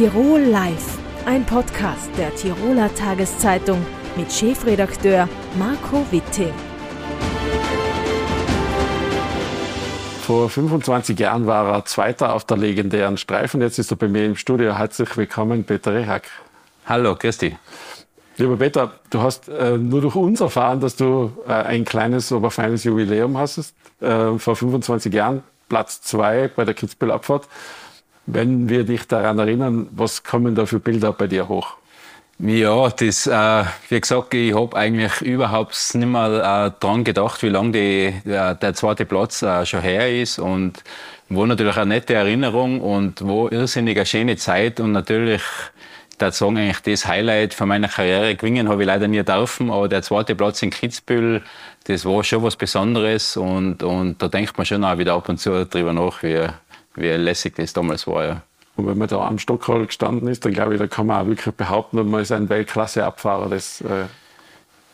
Tirol Live, ein Podcast der Tiroler Tageszeitung mit Chefredakteur Marco Witting. Vor 25 Jahren war er Zweiter auf der legendären Streifen. Jetzt ist er bei mir im Studio. Herzlich willkommen, Peter Rehack. Hallo, Christi. Lieber Peter, du hast äh, nur durch uns erfahren, dass du äh, ein kleines, aber feines Jubiläum hast. Äh, vor 25 Jahren Platz zwei bei der Kitzbühel-Abfahrt. Wenn wir dich daran erinnern, was kommen da für Bilder bei dir hoch? Ja, das, äh, wie gesagt, ich habe eigentlich überhaupt nicht mehr äh, dran gedacht, wie lange die, der, zweite Platz äh, schon her ist und wo natürlich eine nette Erinnerung und wo irrsinnig eine schöne Zeit und natürlich der sagen eigentlich das Highlight von meiner Karriere gewinnen habe ich leider nie dürfen, aber der zweite Platz in Kitzbühel, das war schon was Besonderes und, und da denkt man schon auch wieder ab und zu drüber nach, wie, wie lässig das damals war. Ja. Und wenn man da am Stockhall gestanden ist, dann glaube ich, da kann man auch wirklich behaupten, man ist ein Weltklasse-Abfahrer. Das, äh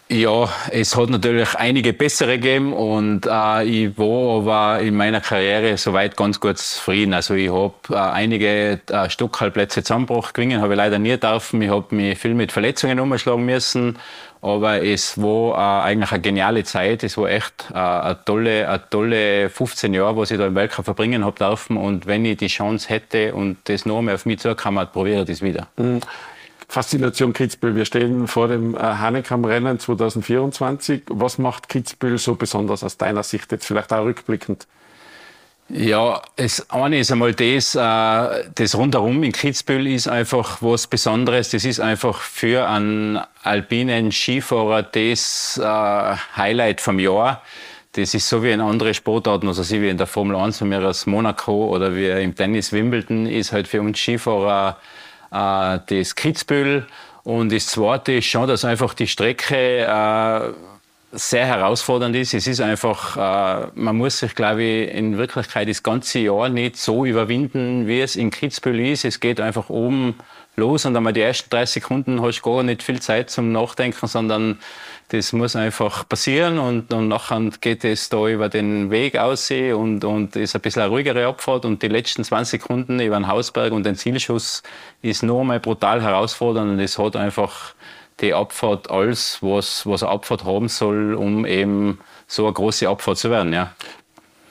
ja, es hat natürlich einige bessere gegeben und äh, ich war aber in meiner Karriere soweit ganz gut zufrieden. Also ich habe äh, einige äh, Stockhalbplätze zusammengebracht, gewinnen habe ich leider nie dürfen. Ich habe mich viel mit Verletzungen umschlagen müssen, aber es war äh, eigentlich eine geniale Zeit. Es war echt äh, eine, tolle, eine tolle 15 Jahre, was ich da im Weltcup verbringen habe dürfen. Und wenn ich die Chance hätte und das noch mehr auf mich zukam, probiere ich das wieder. Mhm. Faszination Kitzbühel. Wir stehen vor dem äh, Hanekam-Rennen 2024. Was macht Kitzbühel so besonders aus deiner Sicht, jetzt vielleicht auch rückblickend? Ja, das eine ist einmal das, äh, das rundherum in Kitzbühel ist einfach was Besonderes. Das ist einfach für einen alpinen Skifahrer das äh, Highlight vom Jahr. Das ist so wie in anderen Sportarten, also wie in der Formel 1 von mir aus Monaco oder wie im Tennis Wimbledon, ist halt für uns Skifahrer äh, das Kitzbühel. Und das Zweite ist schon, dass einfach die Strecke sehr herausfordernd ist. Es ist einfach, äh, man muss sich, glaube ich, in Wirklichkeit das ganze Jahr nicht so überwinden, wie es in Kitzbühel ist. Es geht einfach oben los und einmal die ersten 30 Sekunden hast du gar nicht viel Zeit zum Nachdenken, sondern das muss einfach passieren und, und nachher geht es da über den Weg aussehen und, und ist ein bisschen eine ruhigere Abfahrt und die letzten 20 Sekunden über den Hausberg und den Zielschuss ist nur einmal brutal herausfordernd und es hat einfach die Abfahrt alles, was, was eine Abfahrt haben soll, um eben so eine große Abfahrt zu werden. Ja.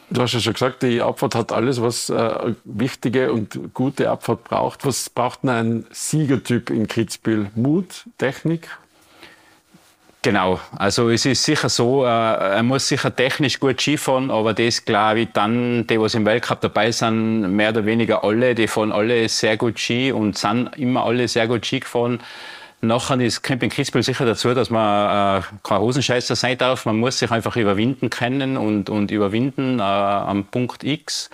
Du hast ja schon gesagt, die Abfahrt hat alles, was äh, wichtige und gute Abfahrt braucht. Was braucht denn ein Siegertyp in Kitzbühel? Mut, Technik, Genau, also es ist sicher so, äh, er muss sicher technisch gut Skifahren, aber das glaube ich dann, die, was im Weltcup dabei sind, mehr oder weniger alle, die fahren alle sehr gut Ski und sind immer alle sehr gut Ski gefahren. Nachher ist Camping Kitzbühel sicher dazu, dass man äh, kein Hosenscheißer sein darf. Man muss sich einfach überwinden können und, und überwinden äh, am Punkt X.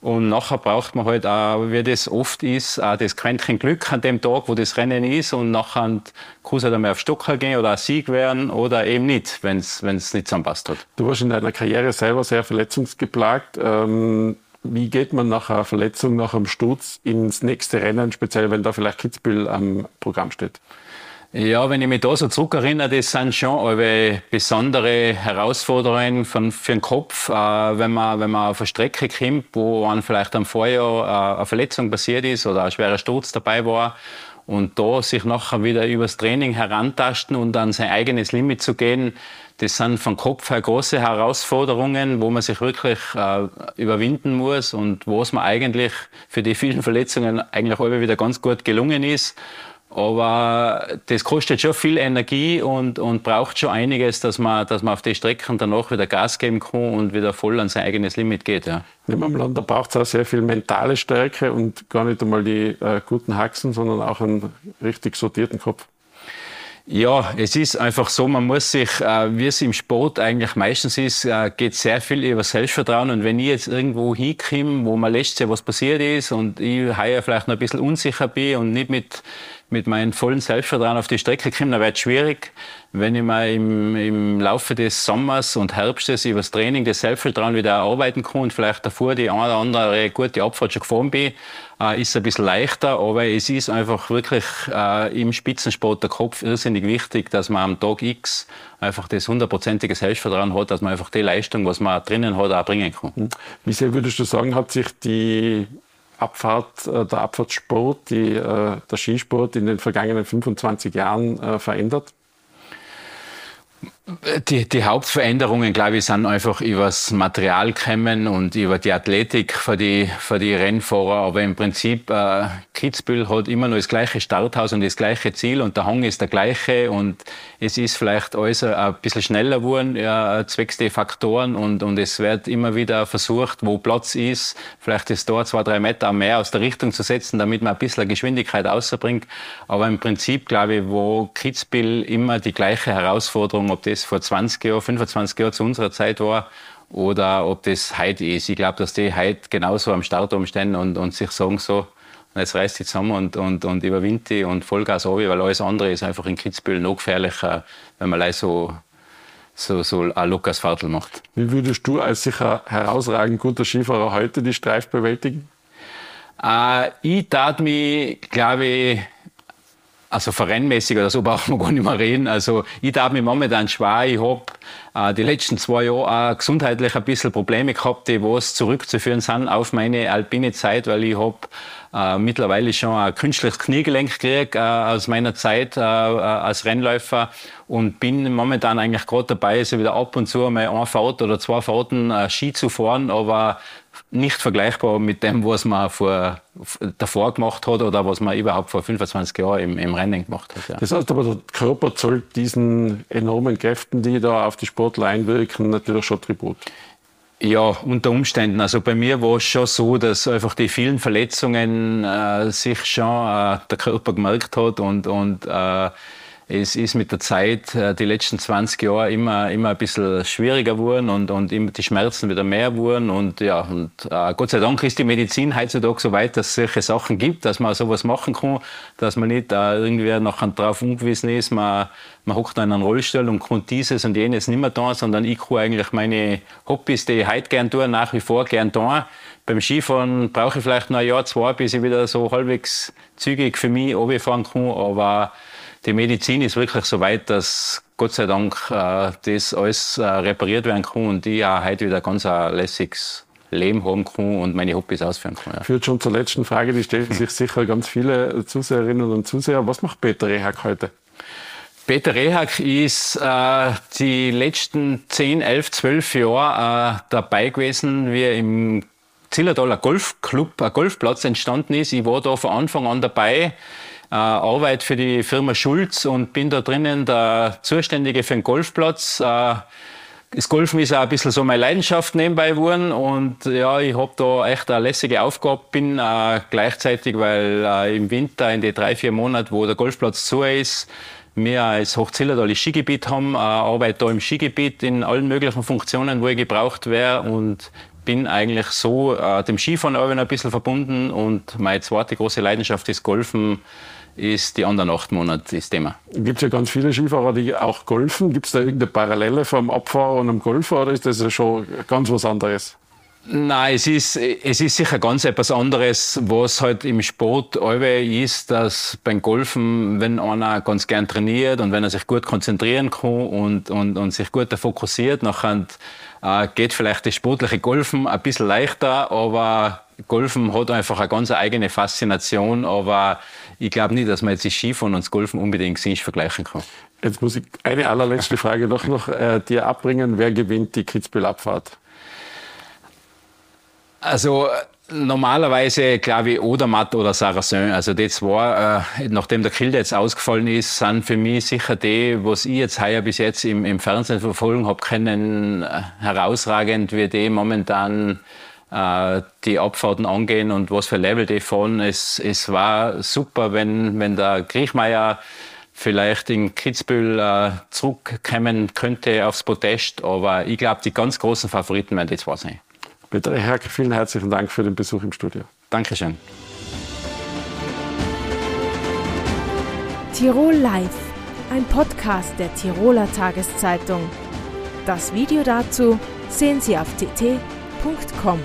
Und nachher braucht man halt auch, wie das oft ist, auch das Quäntchen Glück an dem Tag, wo das Rennen ist. Und nachher kann es halt einmal auf Stocker gehen oder ein Sieg werden oder eben nicht, wenn es nicht zusammenpasst hat. Du warst in deiner Karriere selber sehr verletzungsgeplagt. Ähm, wie geht man nach einer Verletzung, nach einem Sturz ins nächste Rennen, speziell wenn da vielleicht Kitzbühel am Programm steht? Ja, wenn ich mich da so zurückerinnere, das sind schon besondere Herausforderungen für, für den Kopf, äh, wenn, man, wenn man auf eine Strecke kommt, wo man vielleicht am Vorjahr äh, eine Verletzung passiert ist oder ein schwerer Sturz dabei war und da sich nachher wieder übers Training herantasten und an sein eigenes Limit zu gehen, das sind vom Kopf her große Herausforderungen, wo man sich wirklich äh, überwinden muss und wo es mir eigentlich für die vielen Verletzungen eigentlich alle wieder ganz gut gelungen ist. Aber das kostet schon viel Energie und, und braucht schon einiges, dass man, dass man auf die Strecken danach wieder Gas geben kann und wieder voll an sein eigenes Limit geht. Ja. Nehmen wir da braucht es auch sehr viel mentale Stärke und gar nicht einmal die äh, guten Haxen, sondern auch einen richtig sortierten Kopf. Ja, es ist einfach so, man muss sich, äh, wie es im Sport eigentlich meistens ist, äh, geht sehr viel über Selbstvertrauen. Und wenn ich jetzt irgendwo hinkomme, wo man letztes Jahr was passiert ist und ich heuer vielleicht noch ein bisschen unsicher bin und nicht mit mit meinem vollen Selbstvertrauen auf die Strecke komme, dann wird es schwierig. Wenn ich mal im, im Laufe des Sommers und Herbstes über das Training das Selbstvertrauen wieder erarbeiten kann und vielleicht davor die eine oder andere gute Abfahrt schon gefahren bin, äh, ist es ein bisschen leichter. Aber es ist einfach wirklich äh, im Spitzensport der Kopf irrsinnig wichtig, dass man am Tag X einfach das hundertprozentige Selbstvertrauen hat, dass man einfach die Leistung, was man drinnen hat, auch bringen kann. Wie sehr würdest du sagen, hat sich die Abfahrt, äh, der Abfahrtssport, die, äh, der Skisport in den vergangenen 25 Jahren äh, verändert? Die, die Hauptveränderungen, glaube ich, sind einfach über das Material kommen und über die Athletik für die, für die Rennfahrer. Aber im Prinzip, äh, Kitzbühel hat immer noch das gleiche Starthaus und das gleiche Ziel und der Hang ist der gleiche und es ist vielleicht alles ein bisschen schneller geworden, ja, zwecks der Faktoren und, und es wird immer wieder versucht, wo Platz ist, vielleicht ist da zwei, drei Meter mehr aus der Richtung zu setzen, damit man ein bisschen Geschwindigkeit außerbringt. Aber im Prinzip, glaube ich, wo Kitzbühel immer die gleiche Herausforderung, ob das vor 20 Jahren, 25 Jahren zu unserer Zeit war oder ob das heute ist. Ich glaube, dass die heute genauso am Start umstehen und, und sich sagen so, jetzt reißt die zusammen und, und, und überwindet die und Vollgas runter, weil alles andere ist einfach in Kitzbühel noch gefährlicher, wenn man so so, so ein Lukas Fahrtl macht. Wie würdest du als sicher herausragend guter Skifahrer heute die Streif bewältigen? Äh, ich tat mich, glaube ich, also verrennmäßig oder so brauchen wir gar nicht mehr reden. Also ich darf mich momentan schwer. Ich habe äh, die letzten zwei Jahre auch gesundheitlich ein bisschen Probleme gehabt, die was zurückzuführen sind auf meine alpine Zeit, weil ich habe äh, mittlerweile schon ein künstliches Kniegelenk gekriegt äh, aus meiner Zeit äh, äh, als Rennläufer und bin momentan eigentlich gerade dabei, so wieder ab und zu mal eine Fahrt oder zwei Fahrten äh, Ski zu fahren, aber nicht vergleichbar mit dem, was man vor, davor gemacht hat oder was man überhaupt vor 25 Jahren im, im Rennen gemacht hat. Ja. Das heißt aber, der Körper zollt diesen enormen Kräften, die da auf die Sportler einwirken, natürlich schon Tribut. Ja, unter Umständen. Also bei mir war es schon so, dass einfach die vielen Verletzungen äh, sich schon äh, der Körper gemerkt hat und, und äh, es ist mit der Zeit, äh, die letzten 20 Jahre, immer, immer ein bisschen schwieriger geworden und, und immer die Schmerzen wieder mehr wurden. Und ja, und äh, Gott sei Dank ist die Medizin heutzutage so weit, dass es solche Sachen gibt, dass man sowas machen kann, dass man nicht äh, irgendwie nachher drauf ungewiesen ist, man, man hockt in einem Rollstuhl und kann dieses und jenes nicht mehr tun, sondern ich kann eigentlich meine Hobbys, die ich heute gern tue, nach wie vor gern tun. Beim Skifahren brauche ich vielleicht noch ein Jahr, zwei, bis ich wieder so halbwegs zügig für mich runterfahren kann, aber die Medizin ist wirklich so weit, dass Gott sei Dank äh, das alles äh, repariert werden kann und ich auch heute wieder ganz ein lässiges Leben haben kann und meine Hobbys ausführen kann. Ja. Führt schon zur letzten Frage, die stellen sich sicher ganz viele Zuseherinnen und Zuseher. Was macht Peter Rehak heute? Peter Rehak ist äh, die letzten 10, 11, 12 Jahre äh, dabei gewesen, wie im Zillertaler Golfclub, ein Golfplatz entstanden ist. Ich war da von Anfang an dabei äh, arbeite für die Firma Schulz und bin da drinnen der Zuständige für den Golfplatz. Äh, das Golfen ist auch ein bisschen so meine Leidenschaft nebenbei geworden und ja, ich habe da echt eine lässige Aufgabe, bin äh, gleichzeitig, weil äh, im Winter in den drei, vier Monaten, wo der Golfplatz zu ist, wir als Hochzillertal das Skigebiet haben, äh, arbeite da im Skigebiet in allen möglichen Funktionen, wo ich gebraucht wäre und bin eigentlich so äh, dem Skifahren auch ein bisschen verbunden und meine zweite große Leidenschaft ist Golfen ist die anderen acht Monate das Thema. Gibt es ja ganz viele Skifahrer, die auch golfen. Gibt es da irgendeine Parallele vom Abfahrer und dem Golfer oder ist das schon ganz was anderes? Nein, es ist, es ist sicher ganz etwas anderes, was halt im Sport ist, dass beim Golfen, wenn einer ganz gern trainiert und wenn er sich gut konzentrieren kann und, und, und sich gut fokussiert, nachher äh, geht vielleicht das sportliche Golfen ein bisschen leichter, aber Golfen hat einfach eine ganz eigene Faszination, aber ich glaube nicht, dass man jetzt das Skifahren und das Golfen unbedingt sich vergleichen kann. Jetzt muss ich eine allerletzte Frage noch, noch äh, dir abbringen. Wer gewinnt die Kitzbühel-Abfahrt? Also normalerweise glaube ich Odermatt oder Saracen. Also die zwei, äh, nachdem der Kilde jetzt ausgefallen ist, sind für mich sicher die, was ich jetzt heuer bis jetzt im, im Fernsehen verfolgen habe können, äh, herausragend, wie die momentan äh, die Abfahrten angehen und was für Level die fahren. Es, es war super, wenn, wenn der Griechmeier vielleicht in Kitzbühel äh, zurückkommen könnte aufs Podest, aber ich glaube, die ganz großen Favoriten werden die zwei sein. Peter Herk, vielen herzlichen Dank für den Besuch im Studio. Dankeschön. Tirol Live, ein Podcast der Tiroler Tageszeitung. Das Video dazu sehen Sie auf tt.com.